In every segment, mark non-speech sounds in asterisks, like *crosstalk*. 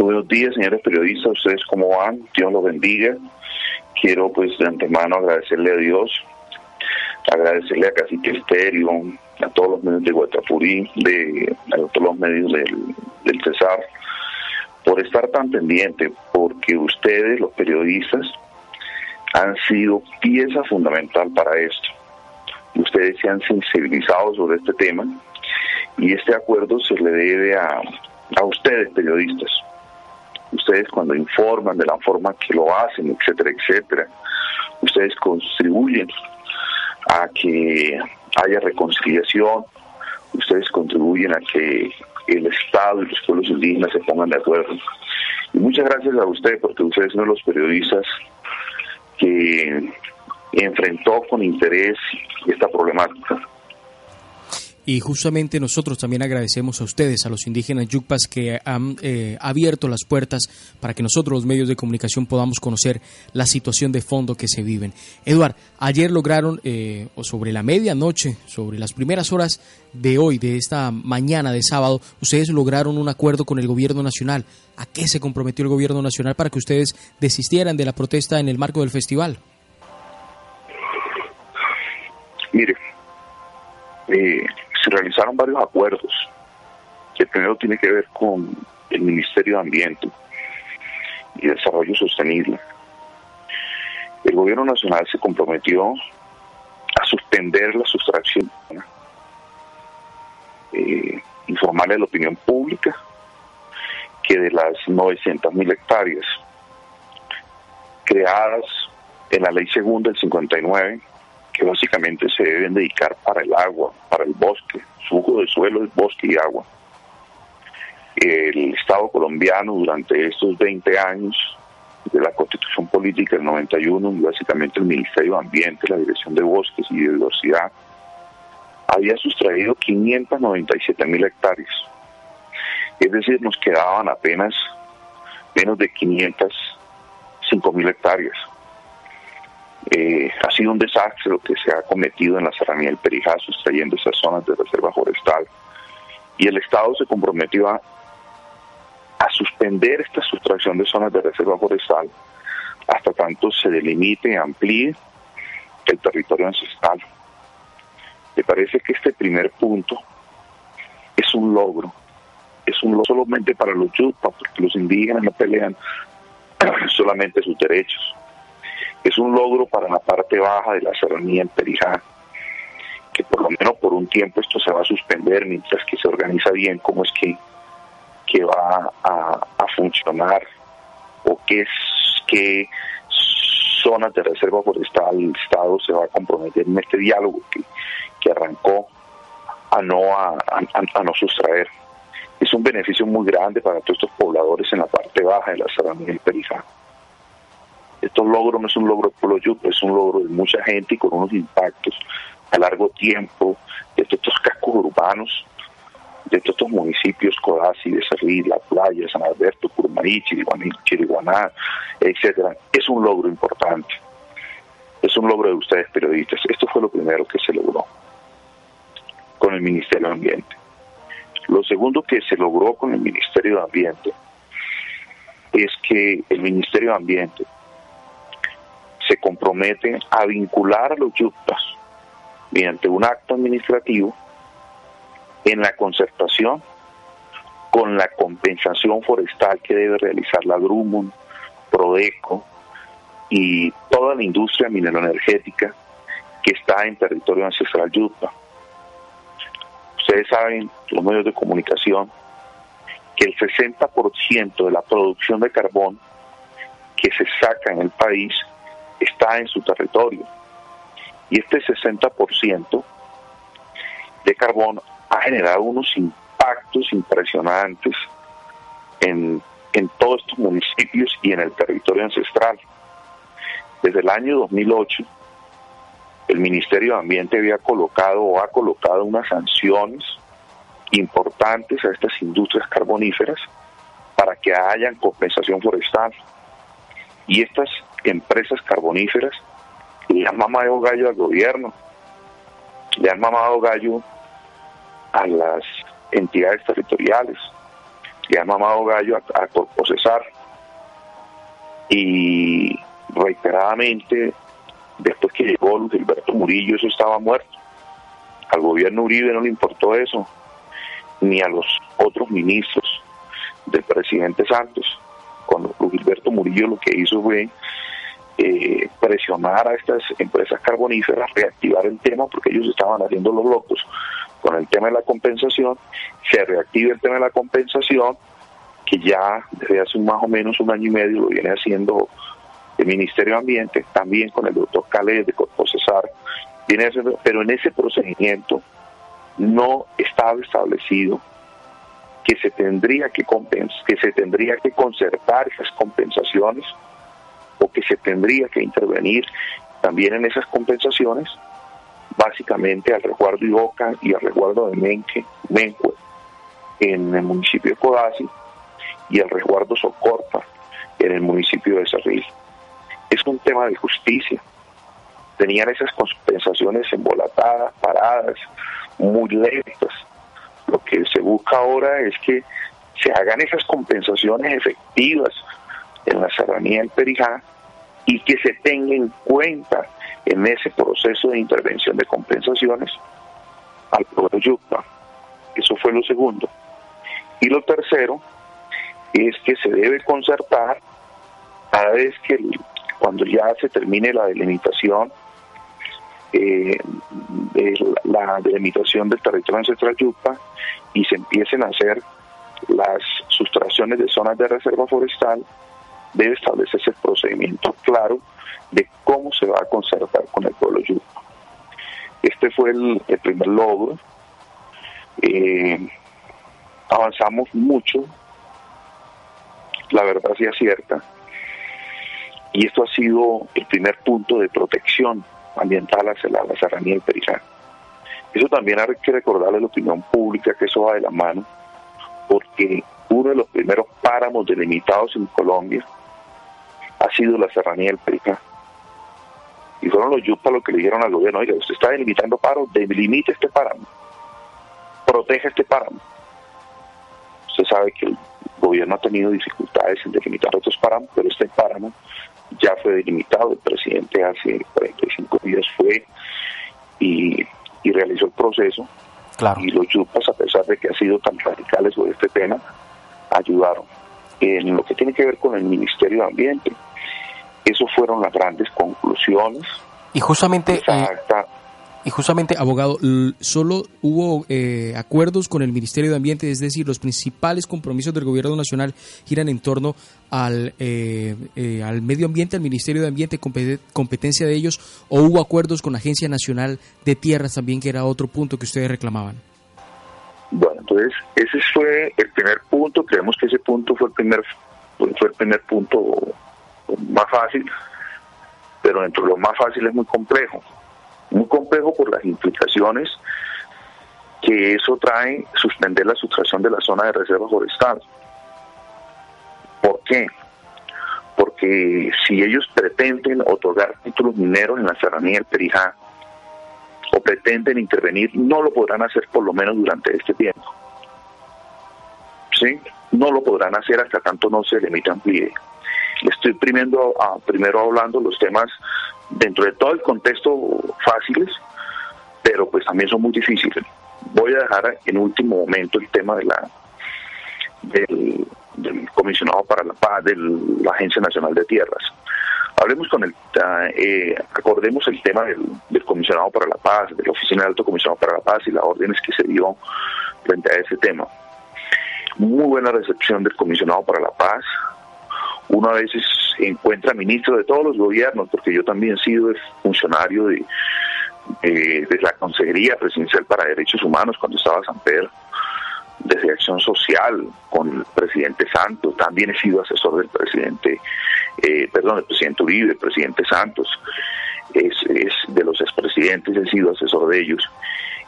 Buenos días, señores periodistas. ¿Ustedes cómo van? Dios los bendiga. Quiero, pues, de antemano agradecerle a Dios, agradecerle a Cacique Estéreo, a todos los medios de Guatapurí, de, a todos los medios del, del Cesar, por estar tan pendiente, porque ustedes, los periodistas, han sido pieza fundamental para esto. Ustedes se han sensibilizado sobre este tema y este acuerdo se le debe a, a ustedes, periodistas. Ustedes cuando informan de la forma que lo hacen, etcétera, etcétera, ustedes contribuyen a que haya reconciliación, ustedes contribuyen a que el Estado y los pueblos indígenas se pongan de acuerdo. Y muchas gracias a usted, porque usted es uno de los periodistas que enfrentó con interés esta problemática. Y justamente nosotros también agradecemos a ustedes, a los indígenas yucpas, que han eh, abierto las puertas para que nosotros, los medios de comunicación, podamos conocer la situación de fondo que se viven. Eduard, ayer lograron, eh, sobre la medianoche, sobre las primeras horas de hoy, de esta mañana de sábado, ustedes lograron un acuerdo con el gobierno nacional. ¿A qué se comprometió el gobierno nacional para que ustedes desistieran de la protesta en el marco del festival? Mire, eh, se realizaron varios acuerdos. El primero tiene que ver con el Ministerio de Ambiente y Desarrollo Sostenible. El gobierno nacional se comprometió a suspender la sustracción, eh, informarle a la opinión pública que de las 900.000 hectáreas creadas en la ley segunda del 59, que básicamente se deben dedicar para el agua, para el bosque, flujo de suelo es bosque y agua. El Estado colombiano durante estos 20 años de la Constitución Política del 91 y básicamente el Ministerio de Ambiente, la Dirección de Bosques y Biodiversidad, había sustraído 597 mil hectáreas. Es decir, nos quedaban apenas menos de 505 mil hectáreas. Eh, ha sido un desastre lo que se ha cometido en la serranía del Perijá, sustrayendo esas zonas de reserva forestal. Y el Estado se comprometió a, a suspender esta sustracción de zonas de reserva forestal hasta tanto se delimite y amplíe el territorio ancestral. Me parece que este primer punto es un logro, es un logro solamente para los yupas, porque los indígenas no pelean *clears throat* solamente sus derechos, es un logro para la parte baja de la serranía en Perijá, que por lo menos por un tiempo esto se va a suspender mientras que se organiza bien cómo es que, que va a, funcionar o qué, qué zonas de reserva forestal el Estado se va a comprometer en este diálogo que, que arrancó a no, a, a, no sustraer. Es un beneficio muy grande para todos estos pobladores en la parte baja de la serranía del Perijá. Estos logros no es un logro los es un logro de mucha gente y con unos impactos a largo tiempo de estos cascos urbanos, de estos municipios, Codazzi, Becerril, La Playa, San Alberto, Curmarí, Chiriguaná, etcétera. Es un logro importante. Es un logro de ustedes periodistas. Esto fue lo primero que se logró con el Ministerio de Ambiente. Lo segundo que se logró con el Ministerio de Ambiente es que el Ministerio de Ambiente se comprometen a vincular a los yuctas mediante un acto administrativo en la concertación con la compensación forestal que debe realizar la Drummond, Prodeco y toda la industria mineroenergética que está en territorio ancestral yucta. Ustedes saben, los medios de comunicación, que el 60% de la producción de carbón que se saca en el país está en su territorio. Y este 60% de carbón ha generado unos impactos impresionantes en, en todos estos municipios y en el territorio ancestral. Desde el año 2008, el Ministerio de Ambiente había colocado o ha colocado unas sanciones importantes a estas industrias carboníferas para que hayan compensación forestal. Y estas empresas carboníferas le han mamado gallo al gobierno, le han mamado gallo a las entidades territoriales, le han mamado gallo a, a procesar y reiteradamente después que llegó Luis Gilberto Murillo eso estaba muerto. Al gobierno Uribe no le importó eso ni a los otros ministros del presidente Santos cuando Gilberto Murillo lo que hizo fue eh, presionar a estas empresas carboníferas, reactivar el tema porque ellos estaban haciendo los locos con el tema de la compensación, se reactiva el tema de la compensación, que ya desde hace más o menos un año y medio lo viene haciendo el Ministerio de Ambiente, también con el doctor Calais de Corpocesar, viene pero en ese procedimiento no estaba establecido que se tendría que que se tendría que concertar esas compensaciones o que se tendría que intervenir también en esas compensaciones básicamente al resguardo Iboca y al resguardo de Menque, Mencue en el municipio de Codazzi y al resguardo Socorpa en el municipio de Cerril. Es un tema de justicia. Tenían esas compensaciones embolatadas, paradas, muy lentas. Lo que se busca ahora es que se hagan esas compensaciones efectivas en la serranía del Perijá y que se tenga en cuenta en ese proceso de intervención de compensaciones al pueblo Yucpa. Eso fue lo segundo. Y lo tercero es que se debe concertar cada vez que cuando ya se termine la delimitación, eh, la delimitación del territorio ancestral Yucpa y se empiecen a hacer las sustracciones de zonas de reserva forestal, debe establecerse el procedimiento claro de cómo se va a concertar con el pueblo yuco. Este fue el, primer logro. Eh, avanzamos mucho, la verdad sí es cierta, y esto ha sido el primer punto de protección ambiental hacia la, la serranía del Perijá. Eso también hay que recordarle a la opinión pública que eso va de la mano, porque uno de los primeros páramos delimitados en Colombia ha sido la serranía del Perijá. Y fueron los yupas los que le dijeron al gobierno, oiga, usted está delimitando paro, delimite este páramo, proteja este páramo. Usted sabe que el gobierno ha tenido dificultades en delimitar otros páramos, pero este páramo ya fue delimitado, el presidente hace 45 días fue y, realizó el proceso. Y los yupas, a pesar de que han sido tan radicales sobre este tema, ayudaron. En lo que tiene que ver con el Ministerio de Ambiente, esas fueron las grandes conclusiones. Y justamente, eh, y justamente, abogado, solo hubo eh, acuerdos con el Ministerio de Ambiente, es decir, los principales compromisos del Gobierno Nacional giran en torno al, eh, al medio ambiente, al Ministerio de Ambiente, competencia de ellos, o hubo acuerdos con la Agencia Nacional de Tierras también, que era otro punto que ustedes reclamaban. Bueno, entonces ese fue el primer punto. Creemos que ese punto fue el primer fue el primer punto más fácil, pero dentro de lo más fácil es muy complejo. Muy complejo por las implicaciones que eso trae suspender la sustracción de la zona de reserva forestal. ¿Por qué? Porque si ellos pretenden otorgar títulos mineros en la serranía del Perijá o pretenden intervenir, no lo podrán hacer por lo menos durante este tiempo. ¿Sí? No lo podrán hacer hasta tanto no se limite amplíe. Estoy primero, primero hablando los temas dentro de todo el contexto fáciles, pero pues también son muy difíciles. Voy a dejar en último momento el tema de la del, comisionado para la paz de la Agencia Nacional de Tierras. Hablemos con el, eh, acordemos el tema del, del, comisionado para la paz, de la Oficina del Alto Comisionado para la Paz y las órdenes que se dio frente a ese tema. Muy buena recepción del comisionado para la paz, uno a veces encuentra ministros de todos los gobiernos, porque yo también he sido funcionario de, de la Consejería Presidencial para Derechos Humanos cuando estaba San Pedro, desde Acción Social con el presidente Santos, también he sido asesor del presidente, eh, perdón, del presidente Uribe, el presidente Santos, es, de los expresidentes, he sido asesor de ellos.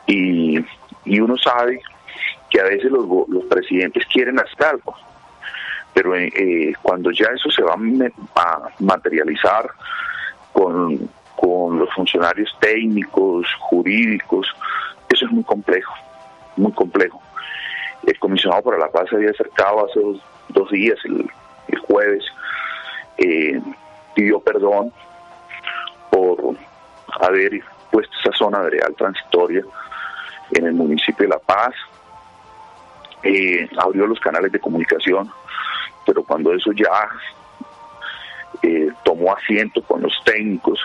Y, y uno sabe que a veces los, los presidentes quieren hacer algo, pero eh, eh, cuando ya eso se va a materializar con, los funcionarios técnicos, jurídicos, eso es muy complejo, muy complejo. El comisionado para la paz se había acercado hace dos, días, el, jueves, eh, pidió perdón por haber puesto esa zona de real transitoria en el municipio de La Paz, eh, abrió los canales de comunicación, pero cuando eso ya eh, tomó asiento con los técnicos,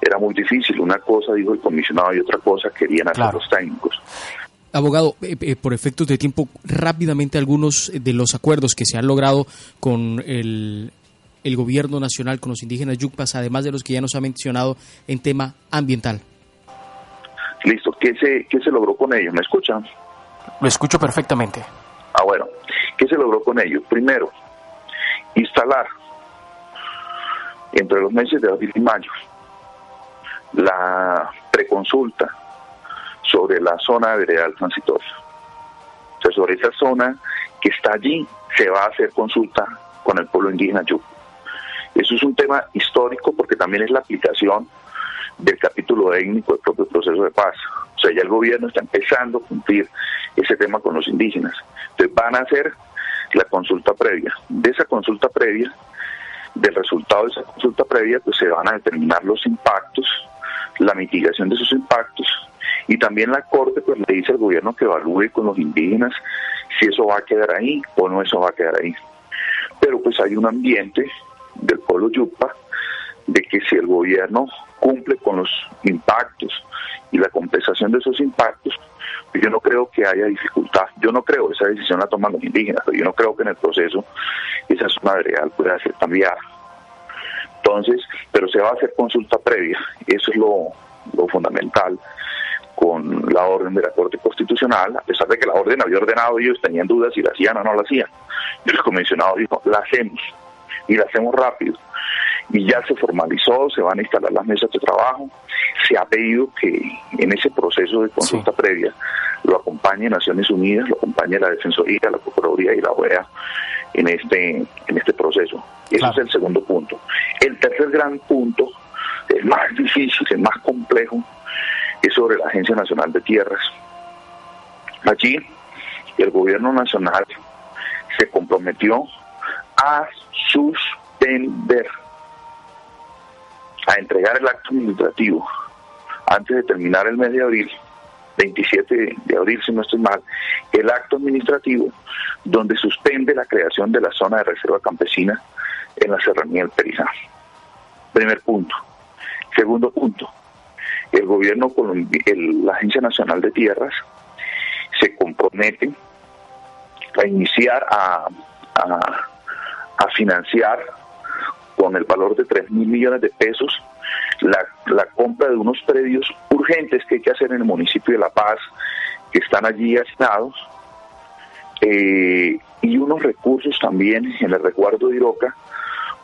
era muy difícil. Una cosa dijo el comisionado y otra cosa querían hacer los técnicos. Abogado, eh, por efectos de tiempo, rápidamente algunos de los acuerdos que se han logrado con el, el gobierno nacional, con los indígenas yucpas, además de los que ya nos ha mencionado en tema ambiental. Listo, ¿qué se, qué se logró con ellos? ¿Me escuchan? Lo escucho perfectamente. Ah, bueno. ¿Qué se logró con ello? Primero, instalar entre los meses de abril y mayo la preconsulta sobre la zona de veredal transitorio. O sea, sobre esa zona que está allí se va a hacer consulta con el pueblo indígena Yuc. Eso es un tema histórico porque también es la aplicación del capítulo étnico del propio proceso de paz. O sea, ya el gobierno está empezando a cumplir ese tema con los indígenas. Entonces van a hacer la consulta previa. De esa consulta previa, del resultado de esa consulta previa, pues se van a determinar los impactos, la mitigación de esos impactos y también la Corte pues le dice al gobierno que evalúe con los indígenas si eso va a quedar ahí o no eso va a quedar ahí. Pero pues hay un ambiente del pueblo Yupa de que si el gobierno cumple con los impactos y la compensación de esos impactos, pues yo no creo que haya dificultad. Yo no creo, esa decisión la toman los indígenas, pero yo no creo que en el proceso esa zona real pueda ser cambiada. Entonces, pero se va a hacer consulta previa, eso es lo, lo fundamental con la orden de la Corte Constitucional, a pesar de que la orden había ordenado, ellos tenían dudas si la hacían o no la hacían. Y el comisionado dijo, la hacemos, y la hacemos rápido y ya se formalizó, se van a instalar las mesas de trabajo. Se ha pedido que en ese proceso de consulta previa lo acompañe Naciones Unidas, lo acompañe la Defensoría, la Procuraduría y la OEA en este, en este proceso. Ese es el segundo punto. El tercer gran punto, el más difícil, el más complejo, es sobre la Agencia Nacional de Tierras. Allí el gobierno nacional se comprometió a suspender a entregar el acto administrativo antes de terminar el mes de abril, 27 de abril si no estoy mal, el acto administrativo donde suspende la creación de la zona de reserva campesina en la serranía del Perijá. Primer punto. Segundo punto, el gobierno, la Agencia Nacional de Tierras, se compromete a iniciar a, a financiar con el valor de 3 mil millones de pesos la, compra de unos predios urgentes que hay que hacer en el municipio de La Paz, que están allí asignados, eh, y unos recursos también en el recuerdo de Iroca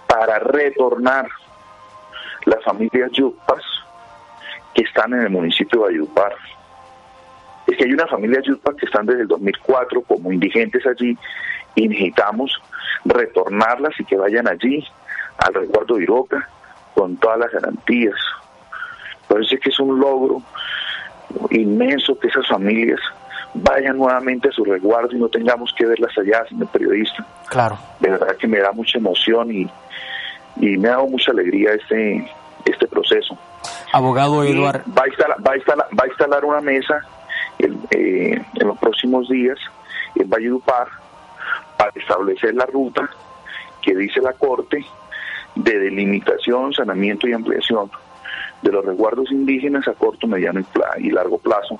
para retornar las familias yupas que están en el municipio de Valledupar. Es que hay unas familias yupas que están desde el 2004 como indigentes allí y necesitamos retornarlas y que vayan allí al resguardo de Iroca con todas las garantías. Parece que es un logro inmenso que esas familias vayan nuevamente a su resguardo y no tengamos que verlas allá, señor periodista. Claro. De verdad que me da mucha emoción y, y me ha dado mucha alegría este, este proceso. Abogado Eduardo. Va a, instalar, va, a instalar, una mesa eh, en los próximos días en Valledupar para establecer la ruta que dice la Corte de delimitación, saneamiento y ampliación de los resguardos indígenas a corto, mediano y largo plazo,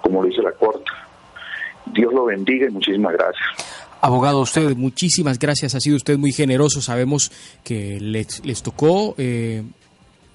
como dice la Corte. Dios lo bendiga y muchísimas gracias. Abogado, usted, muchísimas gracias. Ha sido usted muy generoso. Sabemos que les, les tocó eh,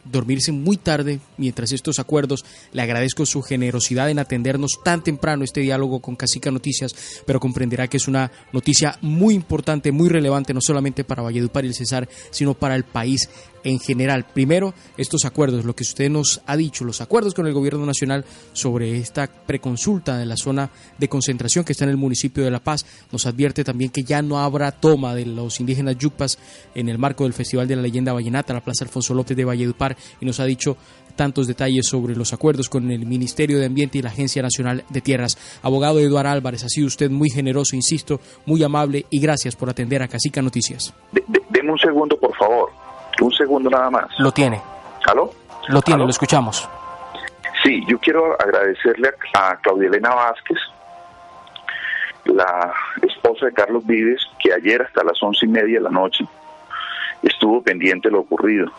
dormirse muy tarde mientras estos acuerdos. Le agradezco su generosidad en atendernos tan temprano este diálogo con Casica Noticias, pero comprenderá que es una noticia muy importante, muy relevante, no solamente para Valledupar y el Cesar, sino para el país en general. Primero, estos acuerdos, lo que usted nos ha dicho, los acuerdos con el gobierno nacional sobre esta preconsulta de la zona de concentración que está en el municipio de La Paz, nos advierte también que ya no habrá toma de los indígenas yucpas en el marco del Festival de la Leyenda Vallenata, la Plaza Alfonso López de Valledupar, y nos ha dicho tantos detalles sobre los acuerdos con el Ministerio de Ambiente y la Agencia Nacional de Tierras. Abogado Eduardo Álvarez, ha sido usted muy generoso, insisto, muy amable y gracias por atender a Casica Noticias. deme un segundo, por favor. Un segundo nada más. Lo tiene. ¿Aló? Lo tiene, lo escuchamos. Sí, yo quiero agradecerle a, Claudia Elena Vázquez, la esposa de Carlos Vives, que ayer hasta las once y media de la noche estuvo pendiente de lo ocurrido.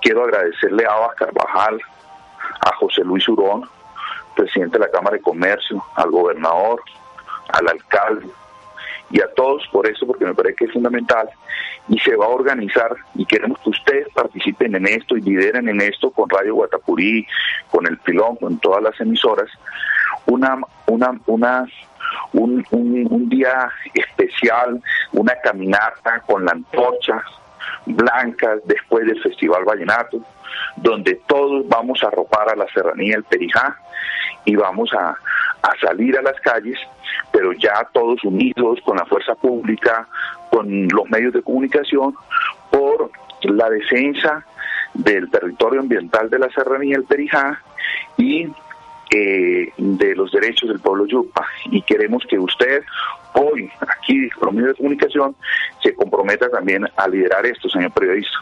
Quiero agradecerle a Abba Carvajal, a José Luis Urón, presidente de la Cámara de Comercio, al gobernador, al alcalde, y a todos por eso, porque me parece que es fundamental y se va a organizar y queremos que ustedes participen en esto y lideren en esto con Radio Guatapurí, con el Pilón, con todas las emisoras, una, una, una, un, día especial, una caminata con la antorcha blanca después del Festival Vallenato, donde todos vamos a arropar a la serranía del Perijá y vamos a, a salir a las calles, pero ya todos unidos con la fuerza pública, con los medios de comunicación, por la defensa del territorio ambiental de la Serranía del Perijá y eh, de los derechos del pueblo yupa. Y queremos que usted hoy, aquí con los medios de comunicación, se comprometa también a liderar esto, señor periodista.